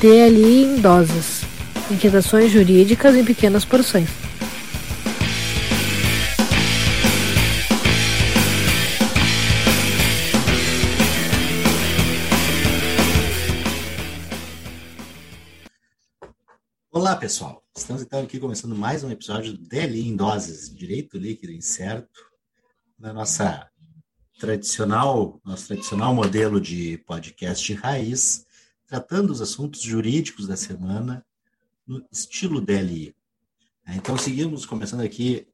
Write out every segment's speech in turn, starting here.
DLI em doses. Inquietações jurídicas em pequenas porções. Olá, pessoal. Estamos então aqui começando mais um episódio do DLI em doses, direito líquido incerto, na nossa tradicional, nosso tradicional modelo de podcast raiz, tratando os assuntos jurídicos da semana no estilo DLI. Então, seguimos começando aqui,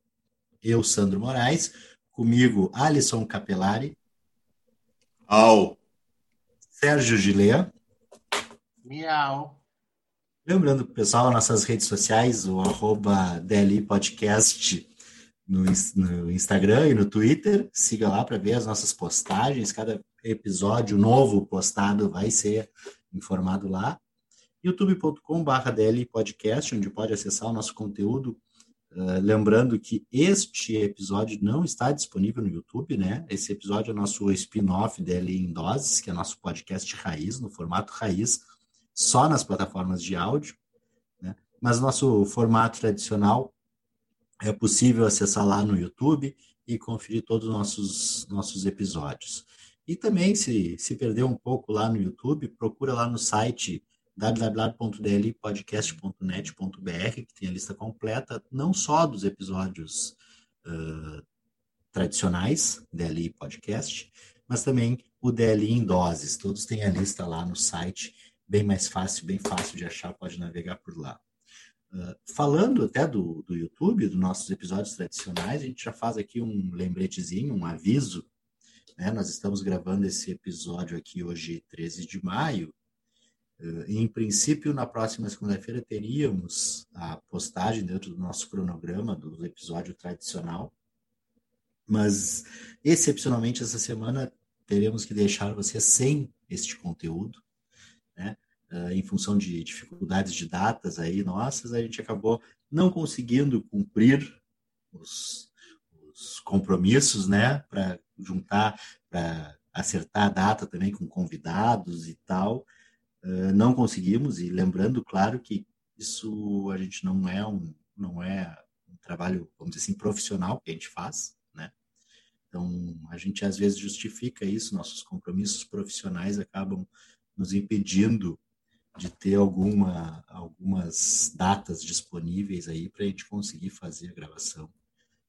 eu, Sandro Moraes, comigo, Alisson Capelari. Ao. Sérgio Gilea. Miau. Lembrando, pessoal, nossas redes sociais, o arroba DLI Podcast no, no Instagram e no Twitter. Siga lá para ver as nossas postagens. Cada episódio novo postado vai ser informado lá. youtube.com.br DL Podcast, onde pode acessar o nosso conteúdo. Uh, lembrando que este episódio não está disponível no YouTube, né? Esse episódio é nosso spin-off DL em Doses, que é nosso podcast raiz, no formato raiz, só nas plataformas de áudio. Né? Mas nosso formato tradicional é possível acessar lá no YouTube e conferir todos os nossos, nossos episódios. E também, se, se perder um pouco lá no YouTube, procura lá no site www.dlpodcast.net.br, que tem a lista completa, não só dos episódios uh, tradicionais, DLI Podcast, mas também o DLI em doses. Todos têm a lista lá no site, bem mais fácil, bem fácil de achar, pode navegar por lá. Uh, falando até do, do YouTube, dos nossos episódios tradicionais, a gente já faz aqui um lembretezinho, um aviso né? Nós estamos gravando esse episódio aqui hoje, 13 de maio. Uh, em princípio, na próxima segunda-feira, teríamos a postagem dentro do nosso cronograma do episódio tradicional. Mas, excepcionalmente, essa semana teremos que deixar você sem este conteúdo, né? Uh, em função de dificuldades de datas aí nossas, a gente acabou não conseguindo cumprir os, os compromissos, né, para juntar, para acertar a data também com convidados e tal. Uh, não conseguimos, e lembrando, claro, que isso a gente não é um, não é um trabalho, vamos dizer assim, profissional que a gente faz, né? Então, a gente às vezes justifica isso, nossos compromissos profissionais acabam nos impedindo de ter alguma, algumas datas disponíveis aí para a gente conseguir fazer a gravação.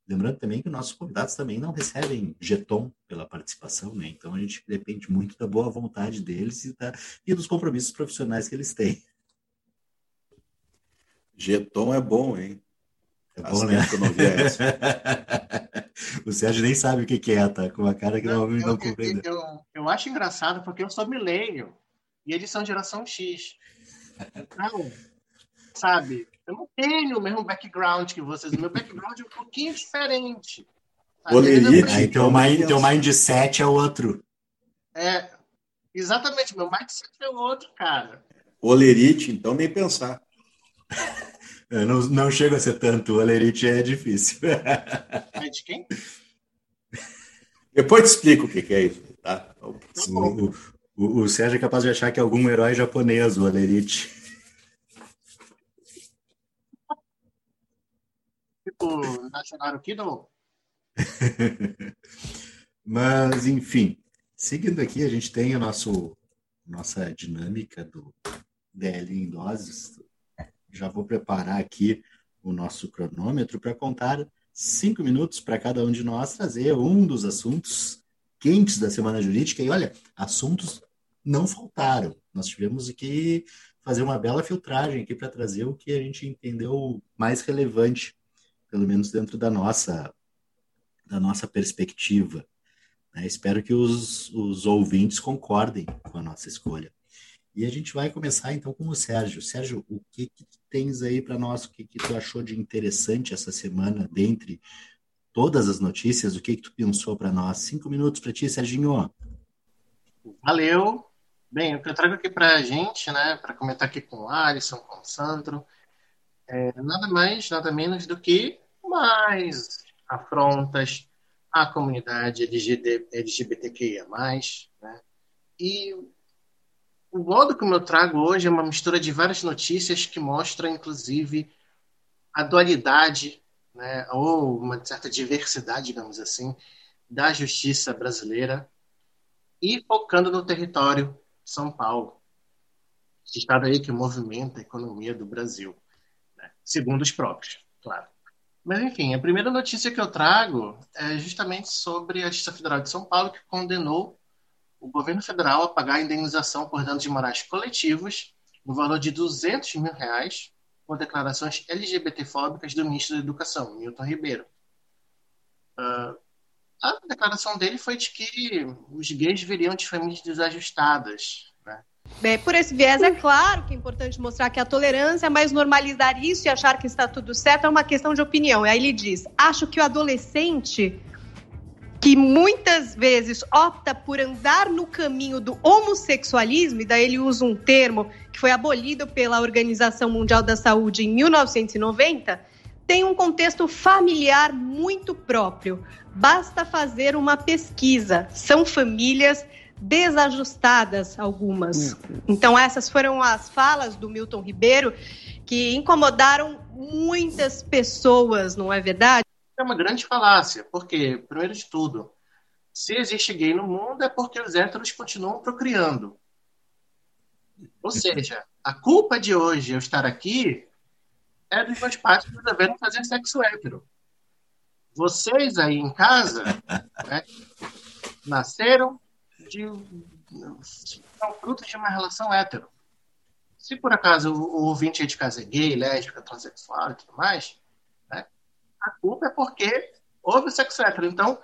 Lembrando também que nossos convidados também não recebem jeton pela participação, né? Então a gente depende muito da boa vontade deles e, da, e dos compromissos profissionais que eles têm. Jeton é bom, hein? É bom, né? o Sérgio nem sabe o que é, tá? Com uma cara que não, não, não compreende. Eu, eu, eu, acho engraçado porque eu sou milênio e eles são geração X. Então, sabe? Eu não tenho o mesmo background que vocês. O meu background é um pouquinho diferente. Olerite. Aí teu, mind, teu mindset é outro. É, exatamente. Meu mindset é outro, cara. Olerite, então nem pensar. Eu não, não chego a ser tanto. Olerite é difícil. É de quem? Depois te explico o que, que é isso. Tá? tá o, o, o, Sérgio é capaz de achar que é algum herói japonês, o Olerite. Tipo National Kiddo. Mas, enfim, seguindo aqui, a gente tem a nosso, nossa dinâmica do DL em doses. Já vou preparar aqui o nosso cronômetro para contar cinco minutos para cada um de nós trazer um dos assuntos quentes da semana jurídica. E olha, assuntos não faltaram. Nós tivemos que fazer uma bela filtragem aqui para trazer o que a gente entendeu mais relevante pelo menos dentro da nossa, da nossa perspectiva. Né? Espero que os, os ouvintes concordem com a nossa escolha. E a gente vai começar então com o Sérgio. Sérgio, o que, que tens aí para nós? O que, que tu achou de interessante essa semana, dentre todas as notícias? O que, que tu pensou para nós? Cinco minutos para ti, Serginho. Valeu. Bem, o que eu trago aqui para a gente, né, para comentar aqui com o Alisson, com o Sandro, é nada mais, nada menos do que mais afrontas à comunidade LGBTQIA+, né? E o modo como eu trago hoje é uma mistura de várias notícias que mostram, inclusive, a dualidade, né, ou uma certa diversidade, digamos assim, da justiça brasileira e focando no território São Paulo, esse estado aí que movimenta a economia do Brasil, segundo os próprios, claro. Mas, enfim, a primeira notícia que eu trago é justamente sobre a Justiça Federal de São Paulo, que condenou o governo federal a pagar a indenização por danos morais coletivos no valor de 200 mil reais por declarações LGBTfóbicas do ministro da Educação, Milton Ribeiro. Uh, a declaração dele foi de que os gays viriam de famílias desajustadas? Por esse viés, é claro que é importante mostrar que a tolerância, mas normalizar isso e achar que está tudo certo é uma questão de opinião. E aí ele diz: acho que o adolescente que muitas vezes opta por andar no caminho do homossexualismo, e daí ele usa um termo que foi abolido pela Organização Mundial da Saúde em 1990, tem um contexto familiar muito próprio. Basta fazer uma pesquisa. São famílias desajustadas algumas. Então essas foram as falas do Milton Ribeiro que incomodaram muitas pessoas, não é verdade? É uma grande falácia, porque primeiro de tudo, se existe gay no mundo é porque os héteros continuam procriando. Ou seja, a culpa de hoje eu estar aqui é dos meus pais que resolveram fazer sexo hétero. Vocês aí em casa né, nasceram de são frutos de uma relação hétero. Se por acaso o ouvinte de casa é gay, lésbica, transexual e tudo mais, né, a culpa é porque houve sexo hétero. Então,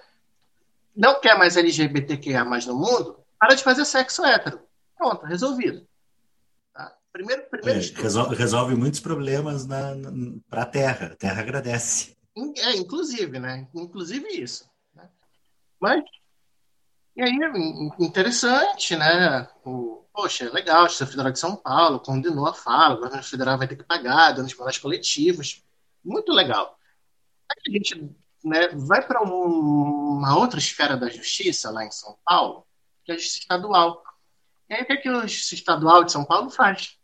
não quer mais LGBTQIA mais no mundo, para de fazer sexo hétero. Pronto, resolvido. Tá? Primeiro, primeiro é, resolve, resolve, muitos problemas na, na para a Terra. A Terra agradece. É, inclusive, né? Inclusive isso. Né? Mas e aí, interessante, né? O, poxa, legal, a Justiça Federal de São Paulo condenou a fala, o governo federal vai ter que pagar danos morais coletivos. Muito legal. Aí a gente né, vai para um, uma outra esfera da justiça lá em São Paulo, que é a justiça estadual. E aí, o que, é que a justiça estadual de São Paulo faz?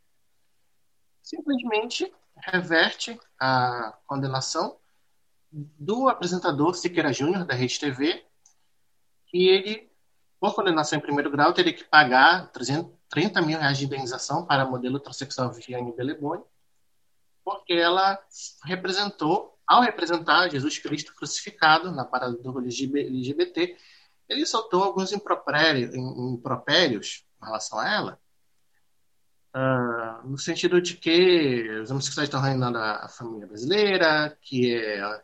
Simplesmente reverte a condenação do apresentador Siqueira Júnior, da Rede TV, que ele por condenação em primeiro grau, teria que pagar 330 mil reais de indenização para a modelo transexual Viviane Beleboni, porque ela representou, ao representar Jesus Cristo crucificado na parada do LGBT, ele soltou alguns impropérios, impropérios em relação a ela, uh, no sentido de que os homossexuais estão reinando a, família brasileira, que é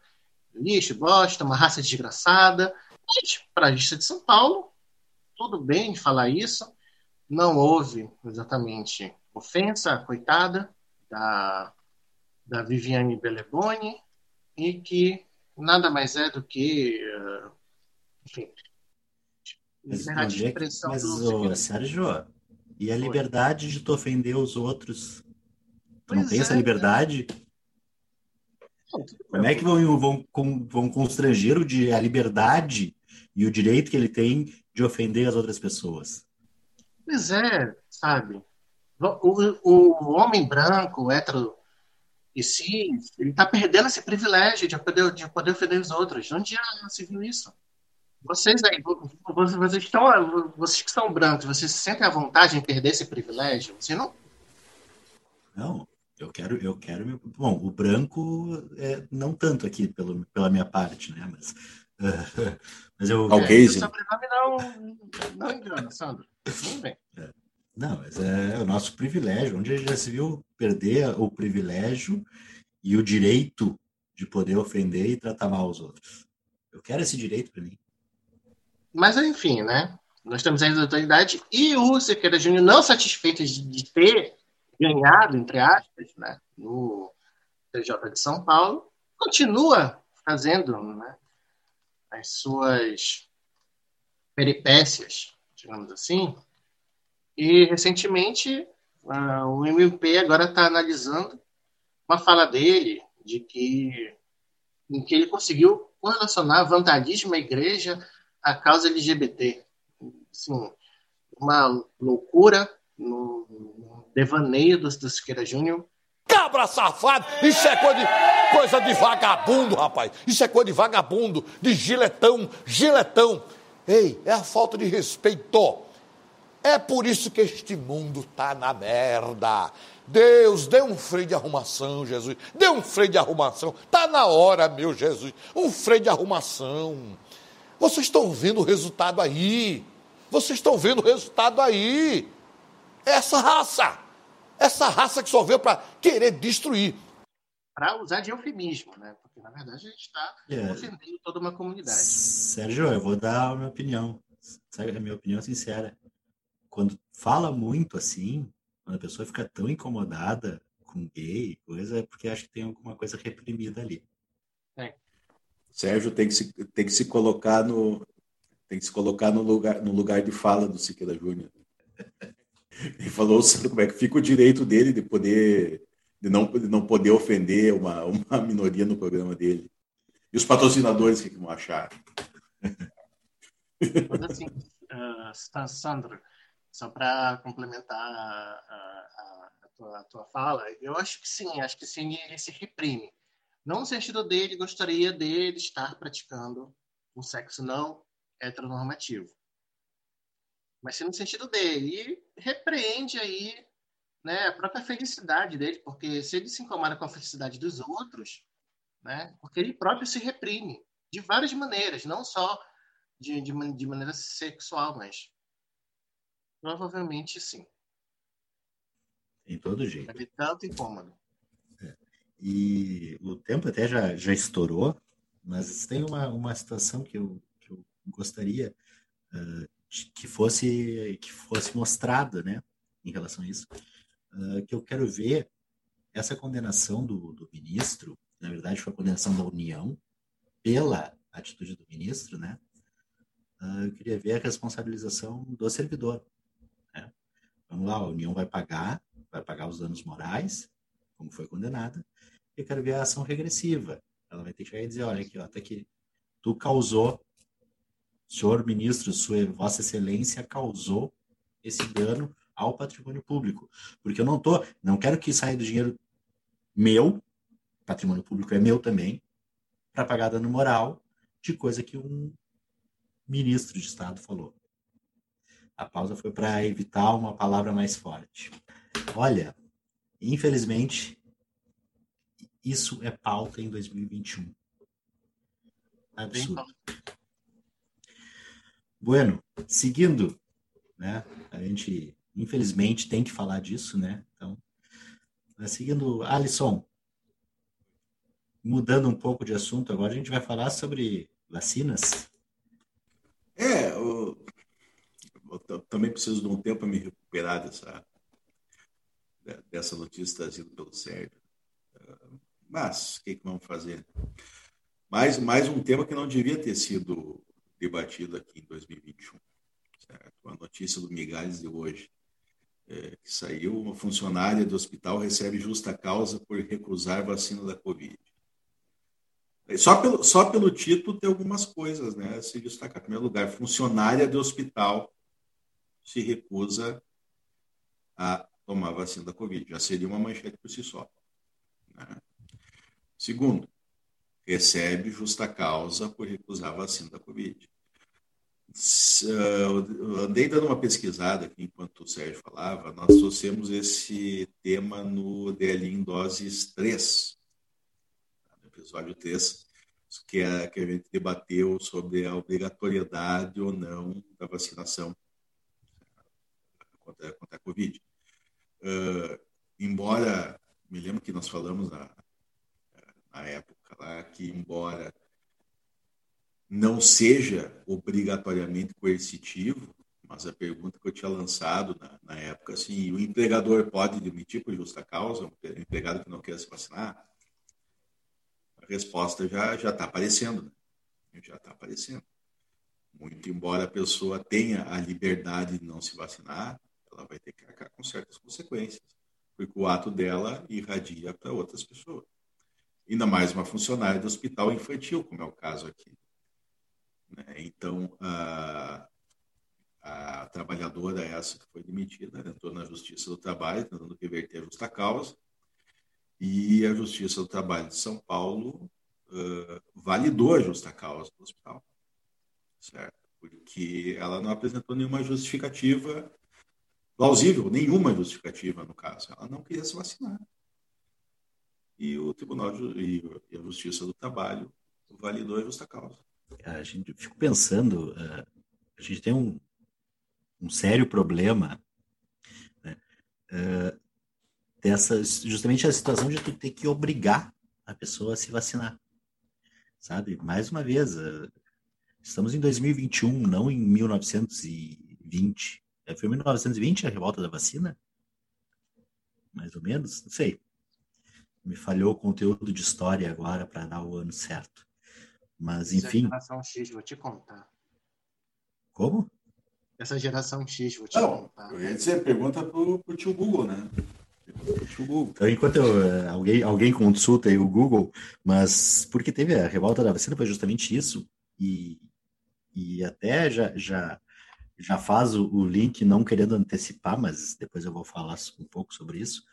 lixo, bosta, uma raça desgraçada. Mas, para a Justiça de São Paulo, tudo bem falar isso, não houve exatamente ofensa, coitada, da, da Viviane Beleboni, e que nada mais é do que, uh, enfim, liberdade de expressão. Mas, ô, Sérgio, e a liberdade de tu ofender os outros? Tu pois não tem é, essa liberdade? Como é que vão, vão, vão constranger o de, a liberdade e o direito que ele tem de ofender as outras pessoas. Pois é, sabe? O, o, homem branco, hétero e cis, ele está perdendo esse privilégio de poder, de poder ofender os outros. Onde já se viu isso? Vocês aí, vocês, vocês, estão, vocês que são brancos, vocês se sentem à vontade em perder esse privilégio? Você não? Não, eu quero, eu quero. Bom, o branco é, não tanto aqui pelo, pela minha parte, né? Mas Mas eu. Okay, é, sobrenome não, não engana, Sandro. Tudo bem. É. Não, mas é o nosso privilégio. Onde a gente já se viu perder o privilégio e o direito de poder ofender e tratar mal os outros. Eu quero esse direito para mim. Mas, enfim, né? Nós temos a autoridade e o Sequeira Júnior não satisfeito de ter ganhado, entre aspas, né, no TJ de São Paulo, continua fazendo né, as suas peripécias, digamos assim. E recentemente o MP agora está analisando uma fala dele de que em que ele conseguiu correlacionar vandalismo à igreja à causa LGBT. Assim, uma loucura no, devaneio do Siqueira Júnior. Cabra safado! Isso é coisa de, coisa de vagabundo, rapaz! Isso é coisa de vagabundo, de giletão, giletão! Ei, é a falta de respeito. É por isso que este mundo tá na merda. Deus, dê um freio de arrumação, Jesus. Dê um freio de arrumação. Tá na hora, meu Jesus. Um freio de arrumação. Vocês estão vendo o resultado aí. Vocês estão vendo o resultado aí. Essa raça. Essa raça que só veio para querer destruir. Para usar de eufemismo, né? Porque, na verdade, a gente está é. ofendendo toda uma comunidade. Sérgio, eu vou dar a minha opinião. A minha opinião sincera. Quando fala muito assim, quando a pessoa fica tão incomodada com gay, coisa, é porque acho que tem alguma coisa reprimida ali. É. Sérgio tem que se, tem que se colocar no tem que se colocar no lugar no lugar de fala do Siqueira Júnior. Ele falou como é que fica o direito dele de poder de não, de não poder ofender uma, uma minoria no programa dele. E os patrocinadores, o que, que vão achar? Mas assim, uh, Sandro, só para complementar a, a, a, tua, a, tua, fala, eu acho que sim, acho que sim, ele se reprime. Não no sentido dele, gostaria dele estar praticando um sexo não heteronormativo. Mas sim no sentido dele. E repreende aí né, a própria felicidade dele, porque se ele se incomoda com a felicidade dos outros, né, porque ele próprio se reprime de várias maneiras, não só de, de, de maneira sexual, mas provavelmente sim. Em todo jeito. É tanto incômodo. É. E o tempo até já, já estourou, mas tem uma, uma situação que eu, que eu gostaria uh, que fosse que fosse mostrada, né, em relação a isso uh, que eu quero ver essa condenação do, do ministro, na verdade foi a condenação da União pela atitude do ministro, né? Uh, eu queria ver a responsabilização do servidor. Né? Vamos lá, a União vai pagar, vai pagar os danos morais, como foi condenada, eu quero ver a ação regressiva. Ela vai ter que chegar e dizer, olha aqui, ó, até que tu causou, senhor ministro, sua vossa excelência causou esse dano ao patrimônio público. Porque eu não tô, não quero que saia do dinheiro meu, patrimônio público é meu também, para pagar dano moral de coisa que um ministro de Estado falou. A pausa foi para evitar uma palavra mais forte. Olha, infelizmente, isso é pauta em 2021. Absurdo. Bueno, seguindo, né? A gente infelizmente tem que falar disso, né? Então, seguindo, Alisson, mudando um pouco de assunto, agora a gente vai falar sobre vacinas. É, eu, eu também preciso de um tempo para me recuperar dessa, dessa notícia trazida pelo Sérgio. Mas, o que, que vamos fazer? Mais, mais um tema que não devia ter sido debatido aqui em 2021. Certo? A notícia do Migalhas de hoje é, que saiu, uma funcionária do hospital recebe justa causa por recusar vacina da Covid. Só pelo, só pelo título tem algumas coisas, né? Se destacar. Em primeiro lugar, funcionária do hospital se recusa a tomar vacina da Covid. Já seria uma manchete por si só. Né? Segundo, recebe justa causa por recusar a vacina da Covid. Uh, andei dando uma pesquisada aqui enquanto o Sérgio falava, nós trouxemos esse tema no DL em doses 3, no episódio 3, que, é, que a gente debateu sobre a obrigatoriedade ou não da vacinação contra, contra a Covid. Uh, embora, me lembro que nós falamos na, na época que embora não seja obrigatoriamente coercitivo, mas a pergunta que eu tinha lançado na, na época, assim, o empregador pode demitir por justa causa, um empregado que não quer se vacinar? A resposta já já está aparecendo, né? já está aparecendo. Muito embora a pessoa tenha a liberdade de não se vacinar, ela vai ter que arcar com certas consequências, porque o ato dela irradia para outras pessoas. Ainda mais uma funcionária do hospital infantil, como é o caso aqui. Né? Então, a, a trabalhadora essa que foi demitida entrou na Justiça do Trabalho, tentando reverter a justa causa, e a Justiça do Trabalho de São Paulo uh, validou a justa causa do hospital, certo? Porque ela não apresentou nenhuma justificativa plausível, nenhuma justificativa no caso. Ela não queria se vacinar. E o Tribunal e a Justiça do Trabalho validou a justa causa. A gente fico pensando, uh, a gente tem um, um sério problema né, uh, dessa, justamente a situação de tu ter que obrigar a pessoa a se vacinar, sabe? Mais uma vez, uh, estamos em 2021, não em 1920. É, foi 1920 a revolta da vacina? Mais ou menos? Não sei. Me falhou o conteúdo de história agora para dar o ano certo. Mas, enfim. Essa geração X, vou te contar. Como? Essa geração X, vou te Não, contar. Eu ia dizer, pergunta pro, pro tio Google, né? Então, enquanto eu, eh, alguém, alguém consulta aí o Google, mas porque teve a revolta da vacina foi justamente isso, e, e até já, já, já faz o, o link, não querendo antecipar, mas depois eu vou falar um pouco sobre isso.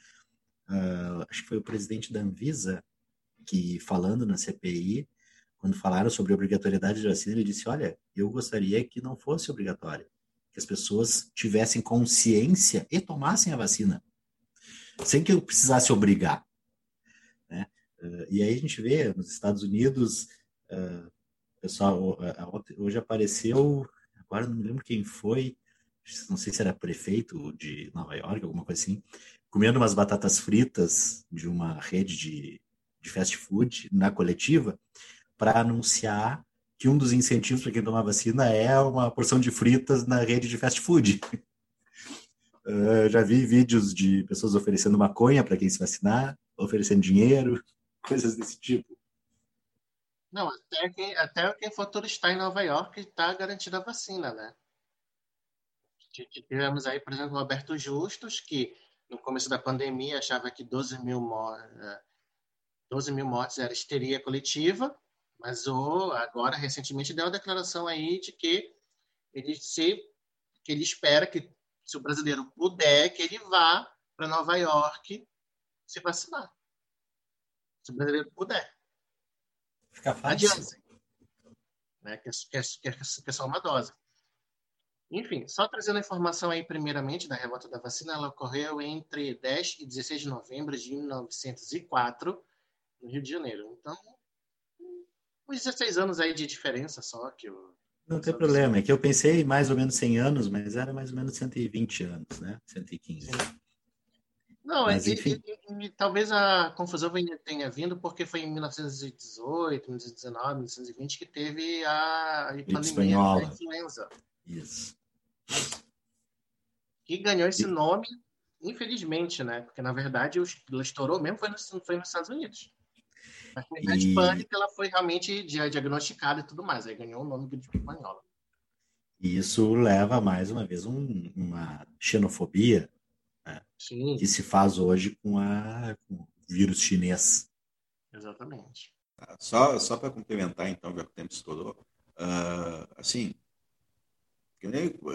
Uh, acho que foi o presidente da Anvisa que, falando na CPI, quando falaram sobre a obrigatoriedade de vacina, ele disse: Olha, eu gostaria que não fosse obrigatório, que as pessoas tivessem consciência e tomassem a vacina, sem que eu precisasse obrigar. Né? Uh, e aí a gente vê nos Estados Unidos, uh, pessoal, hoje apareceu, agora não me lembro quem foi, não sei se era prefeito de Nova York, alguma coisa assim, comendo umas batatas fritas de uma rede de, de fast food na coletiva para anunciar que um dos incentivos para quem tomar vacina é uma porção de fritas na rede de fast food. Uh, já vi vídeos de pessoas oferecendo maconha para quem se vacinar, oferecendo dinheiro, coisas desse tipo. Não, até quem, até quem for turistar em Nova York está garantida a vacina, né? Tivemos aí, por exemplo, o Roberto Justus, que no começo da pandemia achava que 12 mil, 12 mil mortes era histeria coletiva, mas o, agora, recentemente, deu uma declaração aí de que ele, se, que ele espera que, se o brasileiro puder, que ele vá para Nova York se vacinar. Se o brasileiro puder. Fica fácil. Adiante. Né? Que, que, que, que é só uma dose. Enfim, só trazendo a informação aí, primeiramente, da revolta da vacina, ela ocorreu entre 10 e 16 de novembro de 1904, no Rio de Janeiro. Então, uns 16 anos aí de diferença só que eu... Não tem problema, é que eu pensei mais ou menos 100 anos, mas era mais ou menos 120 anos, né? 115. Sim. Não, mas, é, enfim. E, e, e, talvez a confusão tenha vindo porque foi em 1918, 1919, 1920 que teve a, a pandemia da influenza. Isso. Que ganhou esse nome, infelizmente, né? Porque, na verdade, ela estourou mesmo foi, no, foi nos Estados Unidos. A e... pânico, ela foi realmente diagnosticada e tudo mais. Aí ganhou o nome de espanhola. E isso leva, mais uma vez, um, uma xenofobia né? que se faz hoje com, a, com o vírus chinês. Exatamente. Ah, só, só para complementar, então, já que o tempo estourou, uh, assim,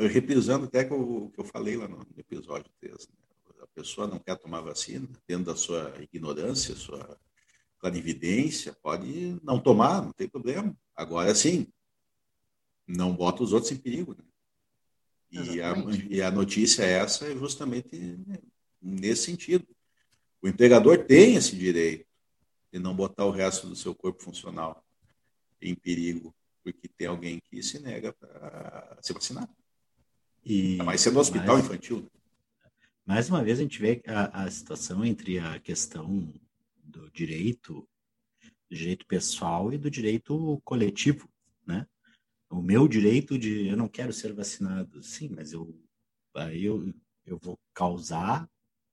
reprisando até o que eu falei lá no episódio 3, né? a pessoa não quer tomar vacina, dentro da sua ignorância, sua clarividência, pode não tomar, não tem problema. Agora sim, não bota os outros em perigo. Né? E, a, e a notícia é essa é justamente nesse sentido. O empregador tem esse direito de não botar o resto do seu corpo funcional em perigo, porque tem alguém que se nega para se vacinar. E mais sendo hospital mais, infantil. Mais uma vez a gente vê a, a situação entre a questão do direito, do direito pessoal e do direito coletivo, né? O meu direito de eu não quero ser vacinado, sim, mas eu aí eu, eu vou causar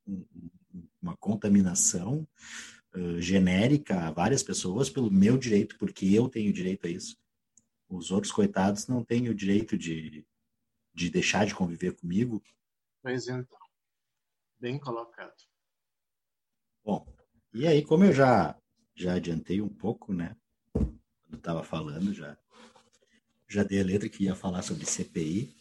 um, uma contaminação uh, genérica a várias pessoas pelo meu direito, porque eu tenho direito a isso. Os outros coitados não têm o direito de, de deixar de conviver comigo. Pois então, bem colocado. Bom, e aí, como eu já, já adiantei um pouco, né? Quando estava falando, já, já dei a letra que ia falar sobre CPI.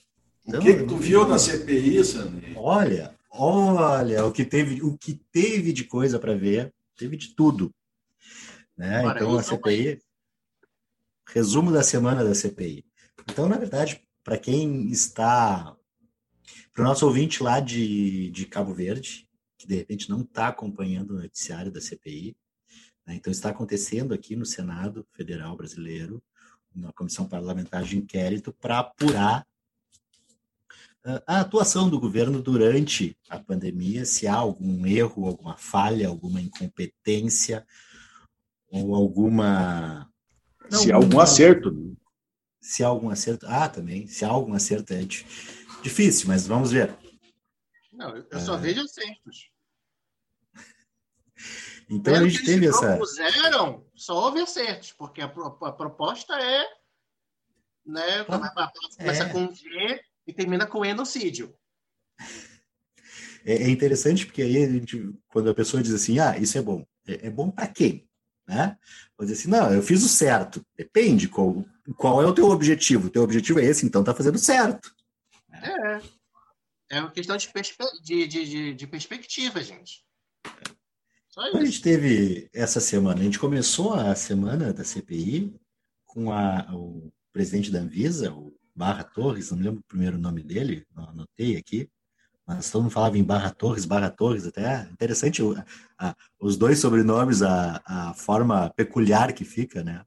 Então, o que, que tu viu na CPI, Sandri? Olha, olha o que teve, o que teve de coisa para ver, teve de tudo. Né? então a CPI, resumo da semana da CPI. Então, na verdade, para quem está, para o nosso ouvinte lá de, de Cabo Verde, que de repente não está acompanhando o noticiário da CPI, né? então está acontecendo aqui no Senado Federal Brasileiro uma comissão parlamentar de inquérito para apurar a atuação do governo durante a pandemia, se há algum erro, alguma falha, alguma incompetência ou alguma. Não, se há algum acerto. Né? Se há algum acerto. Ah, também. Se há algum acerto é difícil, mas vamos ver. Não, eu só é... vejo acertos. Então Pelo a gente teve essa. propuseram, só houve acertos, porque a, a proposta é. Né, ah, começa é. com V e termina com enocídio. É, é interessante porque aí a gente, quando a pessoa diz assim, ah, isso é bom, é, é bom para quem? Né? Vou dizer assim, não, eu fiz o certo. Depende qual, qual é o teu objetivo. O teu objetivo é esse, então tá fazendo certo. É. É uma questão de, perspe de, de, de, perspectiva, gente. A gente teve essa semana, a gente começou a semana da CPI com a, o presidente da Anvisa, o Barra Torres, não lembro o primeiro nome dele, anotei aqui, mas todo mundo falava em Barra Torres, Barra Torres, até interessante a, a, os dois sobrenomes, a, a forma peculiar que fica, né?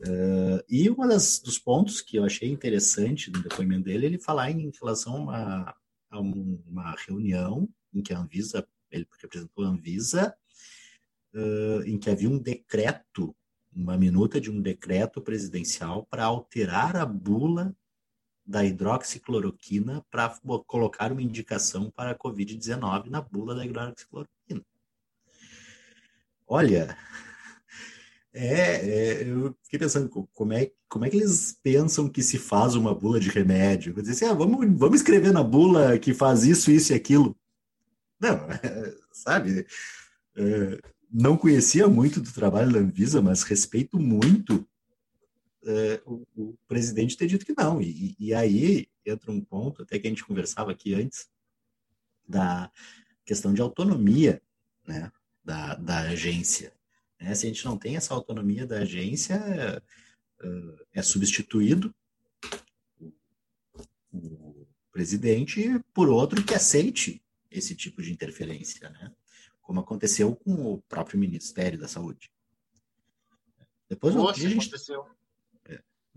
Uh, e um dos pontos que eu achei interessante no depoimento dele, ele falar em relação a, a uma reunião em que a Anvisa, ele representou a Anvisa, uh, em que havia um decreto uma minuta de um decreto presidencial para alterar a bula da hidroxicloroquina para colocar uma indicação para a Covid-19 na bula da hidroxicloroquina. Olha, é, é, eu fiquei pensando como é, como é que eles pensam que se faz uma bula de remédio? Vou dizer assim, ah, vamos, vamos escrever na bula que faz isso, isso e aquilo. Não, sabe? É, não conhecia muito do trabalho da Anvisa, mas respeito muito é, o, o, presidente ter dito que não. E, e, aí entra um ponto, até que a gente conversava aqui antes, da questão de autonomia né, da, da agência. Né? Se a gente não tem essa autonomia da agência, é, é substituído o, presidente por outro que aceite esse tipo de interferência. Né? como aconteceu com o próprio Ministério da Saúde. Depois, dia, gente, é,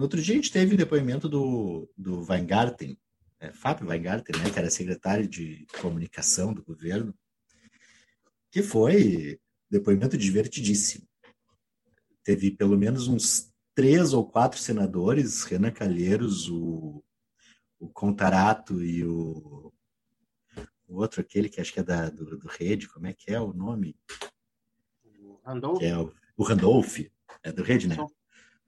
no outro dia, a gente teve o depoimento do, do Weingarten, é, Fábio Weingarten, né, que era secretário de comunicação do governo, que foi depoimento divertidíssimo. Teve pelo menos uns três ou quatro senadores, Renan Calheiros, o, o Contarato e o o outro, aquele que acho que é da, do, do Rede, como é que é o nome? O Randolph. É o, o Randolph, é do Rede, né?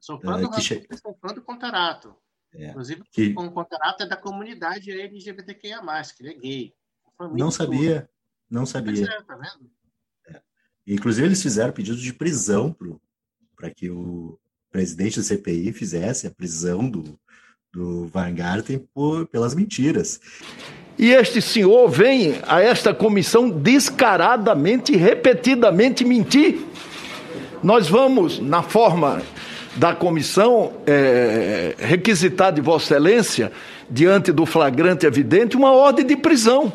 Sou, fã do, che... sou fã do Contarato. É, Inclusive, que... o Contarato é da comunidade LGBTQIA+, que ele é gay. Não sabia, não sabia. É, tá vendo? É. Inclusive, eles fizeram pedido de prisão para que o presidente da CPI fizesse a prisão do, do Van Garten por, pelas mentiras. E este senhor vem a esta comissão descaradamente e repetidamente mentir. Nós vamos, na forma da comissão, é, requisitar de Vossa Excelência, diante do flagrante evidente, uma ordem de prisão.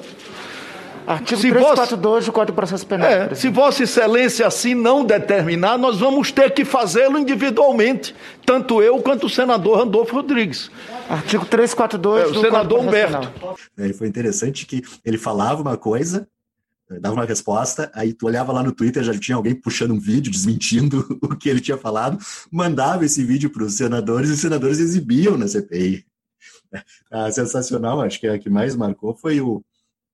Artigo se 342 do Código de Processo Penal. É, se Vossa Excelência assim não determinar, nós vamos ter que fazê-lo individualmente, tanto eu quanto o senador Randolfo Rodrigues. Artigo 342 é, o senador Humberto. É, foi interessante que ele falava uma coisa, dava uma resposta, aí tu olhava lá no Twitter, já tinha alguém puxando um vídeo, desmentindo o que ele tinha falado, mandava esse vídeo para os senadores e os senadores exibiam na CPI. Ah, sensacional, acho que a que mais marcou foi o,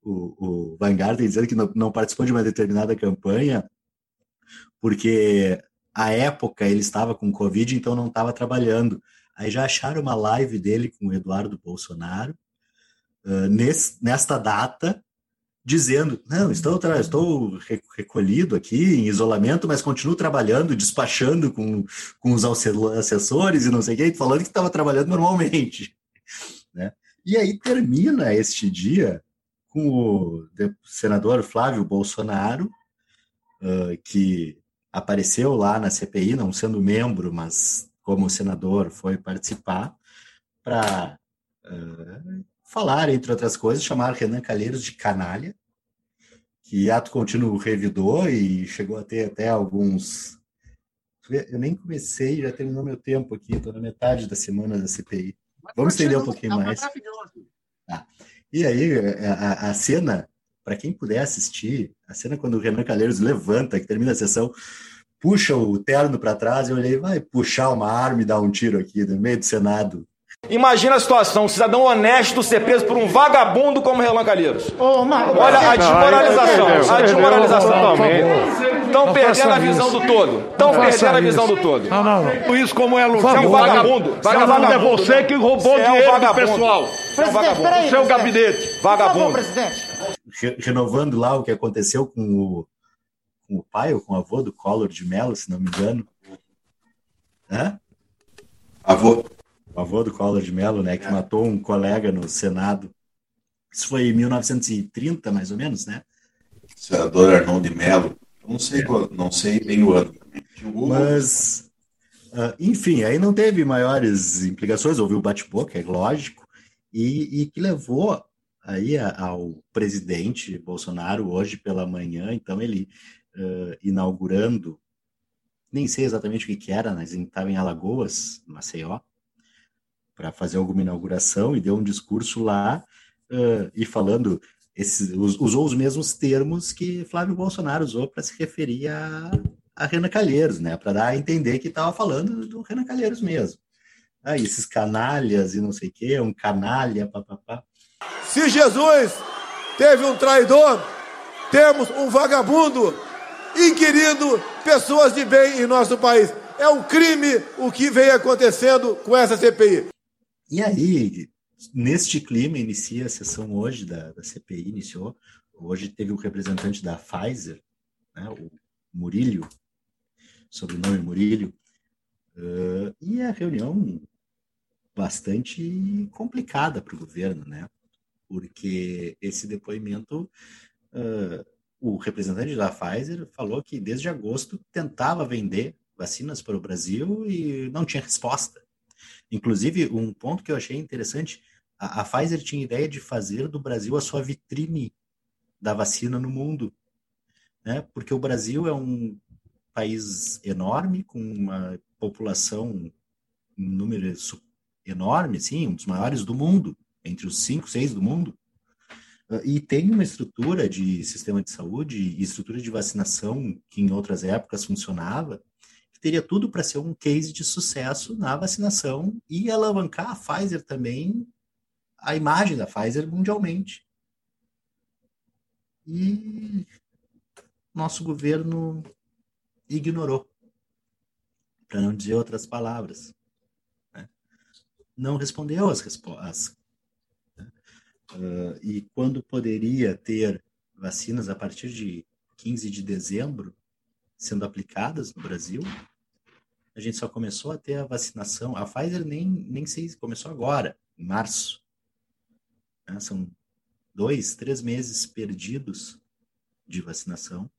o, o Vanguard dizendo que não, não participou de uma determinada campanha porque a época ele estava com Covid, então não estava trabalhando. Aí já acharam uma live dele com o Eduardo Bolsonaro uh, nesse, nesta data, dizendo: Não, estou, estou recolhido aqui em isolamento, mas continuo trabalhando, despachando com, com os assessores e não sei o quê, falando que estava trabalhando normalmente. Né? E aí termina este dia com o senador Flávio Bolsonaro, que apareceu lá na CPI, não sendo membro, mas como senador foi participar, para falar, entre outras coisas, chamar Renan Calheiros de canalha, que ato contínuo revidou e chegou a ter até alguns. Eu nem comecei, já terminou meu tempo aqui, estou na metade da semana da CPI. Vamos estender um pouquinho mais. Ah, e aí, a, a cena, para quem puder assistir, a cena quando o Renan Calheiros levanta, que termina a sessão, puxa o terno para trás, eu olhei, vai puxar uma arma e dar um tiro aqui no meio do Senado. Imagina a situação, um cidadão honesto ser preso por um vagabundo como Relan Calheiros. Olha a desmoralização, a desmoralização. Estão perdendo a visão do todo. Estão perdendo a visão do todo. Não, não, não. Isso como é Você é um vagabundo. Vagabundo é você que roubou é dinheiro do pessoal. É um vagabundo. Seu gabinete. Vagabundo. Renovando lá o que aconteceu com o, com o pai ou com o avô do Collor de Mello, se não me engano. Hã? Avô o avô do Collor de Mello, né, que é. matou um colega no Senado. Isso foi em 1930, mais ou menos, né? Senador Arnold de Mello. Não sei, é. não sei bem o ano. Mas, uh, enfim, aí não teve maiores implicações, houve o bate-boca, é lógico, e, e, que levou aí ao presidente Bolsonaro hoje pela manhã, então ele uh, inaugurando, nem sei exatamente o que, que era, mas estava em Alagoas, Maceió, para fazer alguma inauguração e deu um discurso lá uh, e falando, esse, usou os mesmos termos que Flávio Bolsonaro usou para se referir a, a Renan Calheiros, né? Para dar a entender que estava falando do Renan Calheiros mesmo. Ah, esses canalhas e não sei o quê, um canalha, papapá. Se Jesus teve um traidor, temos um vagabundo inquirindo pessoas de bem em nosso país. É um crime o que vem acontecendo com essa CPI. E aí, neste clima, inicia a sessão hoje da, da CPI, iniciou. Hoje teve o um representante da Pfizer, né, o Murilho, sobrenome Murilho, uh, e a reunião bastante complicada para o governo, né? Porque esse depoimento, uh, o representante da Pfizer falou que desde agosto tentava vender vacinas para o Brasil e não tinha resposta. Inclusive, um ponto que eu achei interessante, a, a Pfizer tinha ideia de fazer do Brasil a sua vitrine da vacina no mundo, né? Porque o Brasil é um país enorme, com uma população, um número enorme, sim, um dos maiores do mundo, entre os cinco, seis do mundo, ah, e tem uma estrutura de sistema de saúde e estrutura de vacinação que em outras épocas funcionava, teria tudo para ser um case de sucesso na vacinação e alavancar a Pfizer também, a imagem da Pfizer mundialmente. E nosso governo ignorou, para não dizer outras palavras. Né? Não respondeu às respostas. Né? Uh, e quando poderia ter vacinas a partir de 15 de dezembro sendo aplicadas no Brasil, a gente só começou a ter a vacinação. A Pfizer nem, nem se começou agora, em março. Né? São dois, três meses perdidos de vacinação.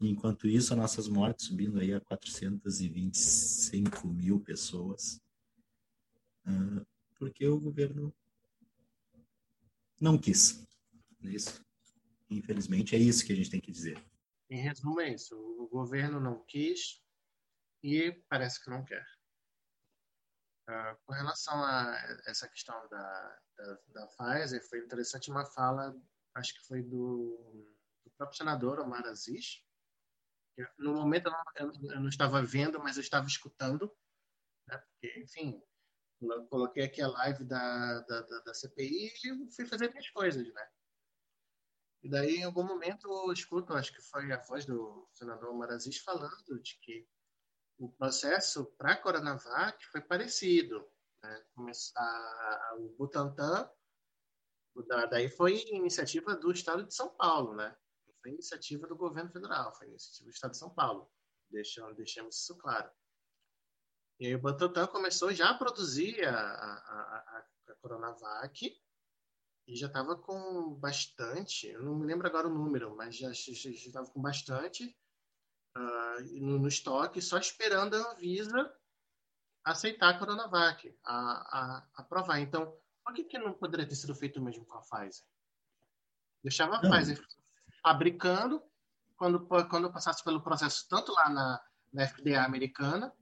Enquanto isso, as nossas mortes subindo aí a 425 mil pessoas. Uh, porque o governo não quis. É isso. Infelizmente, é isso que a gente tem que dizer. Em resumo, é isso. O governo não quis, e parece que não quer. Uh, com relação a essa questão da, da, da, Pfizer, foi interessante uma fala, acho que foi do, do próprio senador Omar Aziz. No momento eu não, eu não, estava vendo, mas eu estava escutando, né? porque, enfim, coloquei aqui a live da, da, da CPI e fui fazer minhas coisas, né? E daí, em algum momento, eu escuto, acho que foi a voz do senador Omar Aziz falando de que o processo para a Coronavac foi parecido. Né? A, a, o Butantan, daí foi iniciativa do Estado de São Paulo, né? Foi iniciativa do governo federal, foi iniciativa do Estado de São Paulo. Deixamos, deixamos isso claro. E aí o Butantan começou já a produzir a, a, a Coronavac e já estava com bastante, eu não me lembro agora o número, mas já estava com bastante uh, no, no, estoque, só esperando a Anvisa aceitar a Coronavac, a, a, aprovar. Então, por que, que não poderia ter sido feito mesmo com a Pfizer? Deixava a não. Pfizer fabricando, quando, quando passasse pelo processo, tanto lá na, na FDA americana,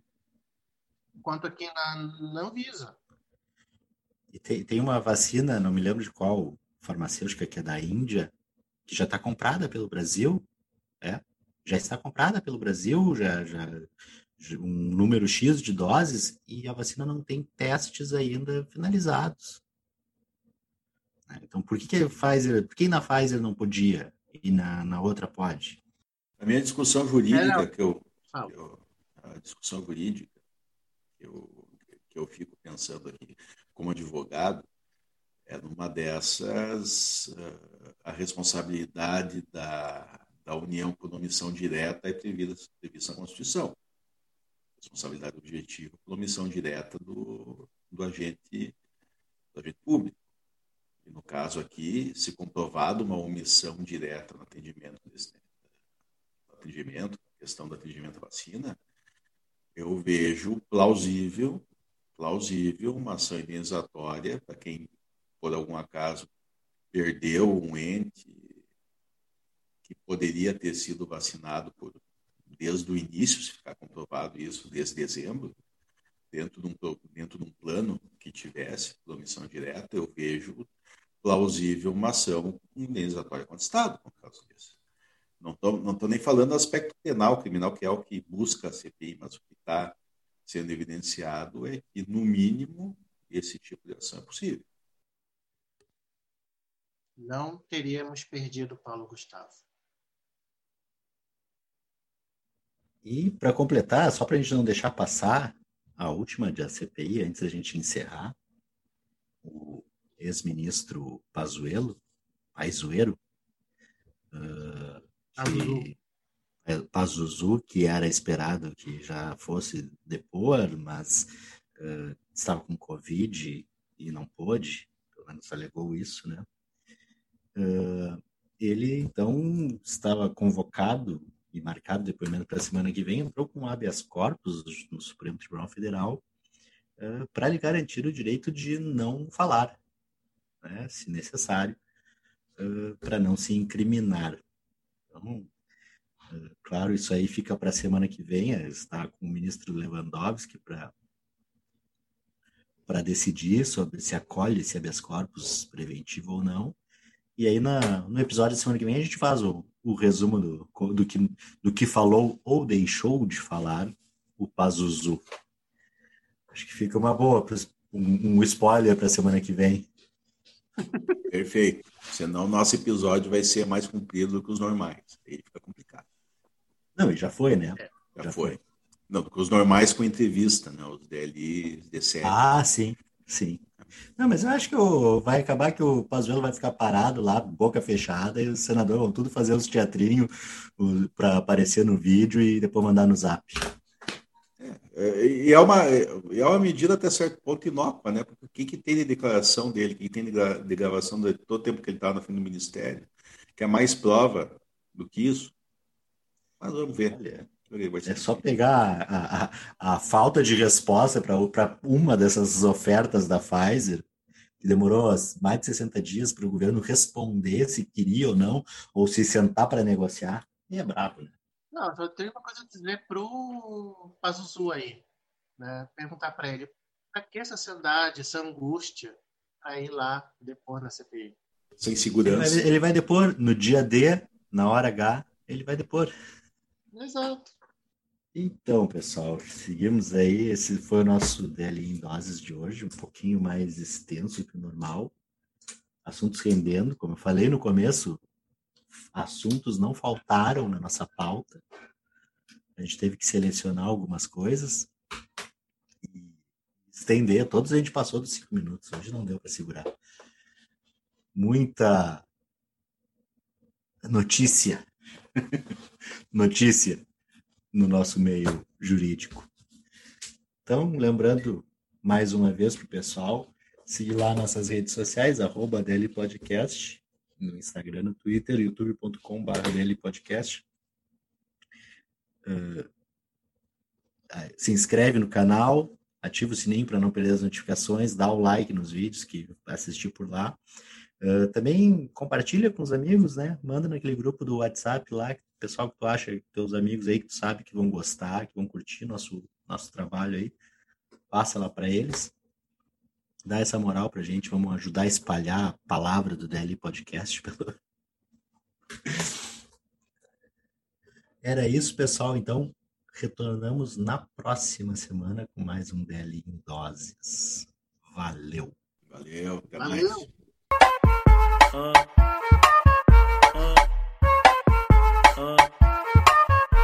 quanto aqui na, na Anvisa. E tem, tem uma vacina, não me lembro de qual farmacêutica, que é da Índia, que já está comprada pelo Brasil, é, já está comprada pelo Brasil, já, já um número X de doses, e a vacina não tem testes ainda finalizados. Né? Então, por que, que a Pfizer, por que na Pfizer não podia e na, na outra pode? A minha discussão jurídica, é, que, eu, que eu, a discussão jurídica que eu, que eu fico pensando aqui, como advogado, é numa dessas uh, a responsabilidade da, da União por omissão direta é prevista, prevista na Constituição. Responsabilidade objetiva por omissão direta do, do, agente, do agente público. E no caso aqui, se comprovado uma omissão direta no atendimento, desse, no atendimento, questão do atendimento à vacina, eu vejo plausível plausível uma ação indenizatória para quem, por algum acaso, perdeu um ente que poderia ter sido vacinado por, desde o início, se ficar comprovado isso, desde dezembro, dentro de um, dentro de um plano que tivesse omissão direta, eu vejo plausível uma ação indenizatória contra o Estado, por causa disso. Não estou nem falando do aspecto penal, criminal, que é o que busca a CPI, mas o que está sendo evidenciado é que, no mínimo, esse tipo de ação é possível. Não teríamos perdido Paulo Gustavo. E, para completar, só para a gente não deixar passar a última da CPI, antes da gente encerrar, o ex-ministro Pazuello, Pazuello, uh, que Pazuzu, que era esperado que já fosse depor, mas uh, estava com Covid e não pôde, pelo menos alegou isso, né? Uh, ele, então, estava convocado e marcado depoimento para a semana que vem, entrou com habeas corpus no Supremo Tribunal Federal uh, para lhe garantir o direito de não falar, né, se necessário, para não se incriminar. Então, Claro, isso aí fica para a semana que vem, está com o ministro Lewandowski para para decidir sobre se acolhe esse habeas corpus preventivo ou não. E aí, na, no episódio da semana que vem, a gente faz o, o resumo do, do, que, do que falou ou deixou de falar o Pazuzu. Acho que fica uma boa, um, um spoiler para a semana que vem. Perfeito. Senão, nosso episódio vai ser mais comprido do que os normais. Aí fica complicado. Não, e já foi, né? É, já, já foi. foi. Não, os normais com entrevista, né? Os DLI, DCE. Ah, sim, sim. Não, mas eu acho que o, vai acabar que o Pazuello vai ficar parado lá, boca fechada, e os senadores vão tudo fazer os teatrinhos para aparecer no vídeo e depois mandar no zap. É, e é uma, é uma medida até certo ponto inócua, né? Porque o que, que tem de declaração dele, o que tem de gravação de todo o tempo que ele estava tá no fim do ministério, que é mais prova do que isso? Mas vamos ver. É só pegar a, a, a falta de resposta para uma dessas ofertas da Pfizer, que demorou mais de 60 dias para o governo responder se queria ou não, ou se sentar para negociar. E é brabo, né? Não, eu tenho uma coisa a dizer pro Pazuzu aí, né? Perguntar para ele, para que essa ansiedade, essa angústia a ir lá depor na CPI? Sem segurança. Ele vai, ele vai depor no dia D, na hora H, ele vai depor. Exato. Então, pessoal, seguimos aí. Esse foi o nosso DL em doses de hoje, um pouquinho mais extenso que o normal. Assuntos rendendo, como eu falei no começo, assuntos não faltaram na nossa pauta. A gente teve que selecionar algumas coisas e estender. Todos a gente passou dos cinco minutos, hoje não deu para segurar. Muita notícia notícia no nosso meio jurídico. Então, lembrando mais uma vez para o pessoal seguir lá nossas redes sociais, arroba DL Podcast, no Instagram, no Twitter, youtube.com.br DL Podcast. Uh, se inscreve no canal, ativa o sininho para não perder as notificações, dá o like nos vídeos que assistir por lá. Uh, também compartilha com os amigos, né? Manda naquele grupo do WhatsApp lá, pessoal que tu acha, teus amigos aí que tu sabe que vão gostar, que vão curtir nosso, nosso trabalho aí. Passa lá para eles. Dá essa moral pra gente, vamos ajudar a espalhar a palavra do DL Podcast. Pelo... Era isso, pessoal. Então, retornamos na próxima semana com mais um DL em Doses. Valeu. Valeu, até Valeu. mais.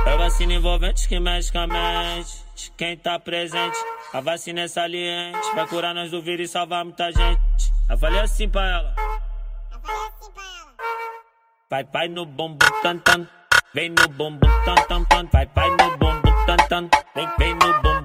É vacina envolvente que mexe com a mente. Quem tá presente, a vacina é saliente. Vai curar nós do vírus e salvar muita gente. Eu falei assim pra ela. Vai, vai no bumbum tan tan. Vem no bumbum tan tan tan. Vai, vai no bumbum tan tan. Vem, vem no bumbum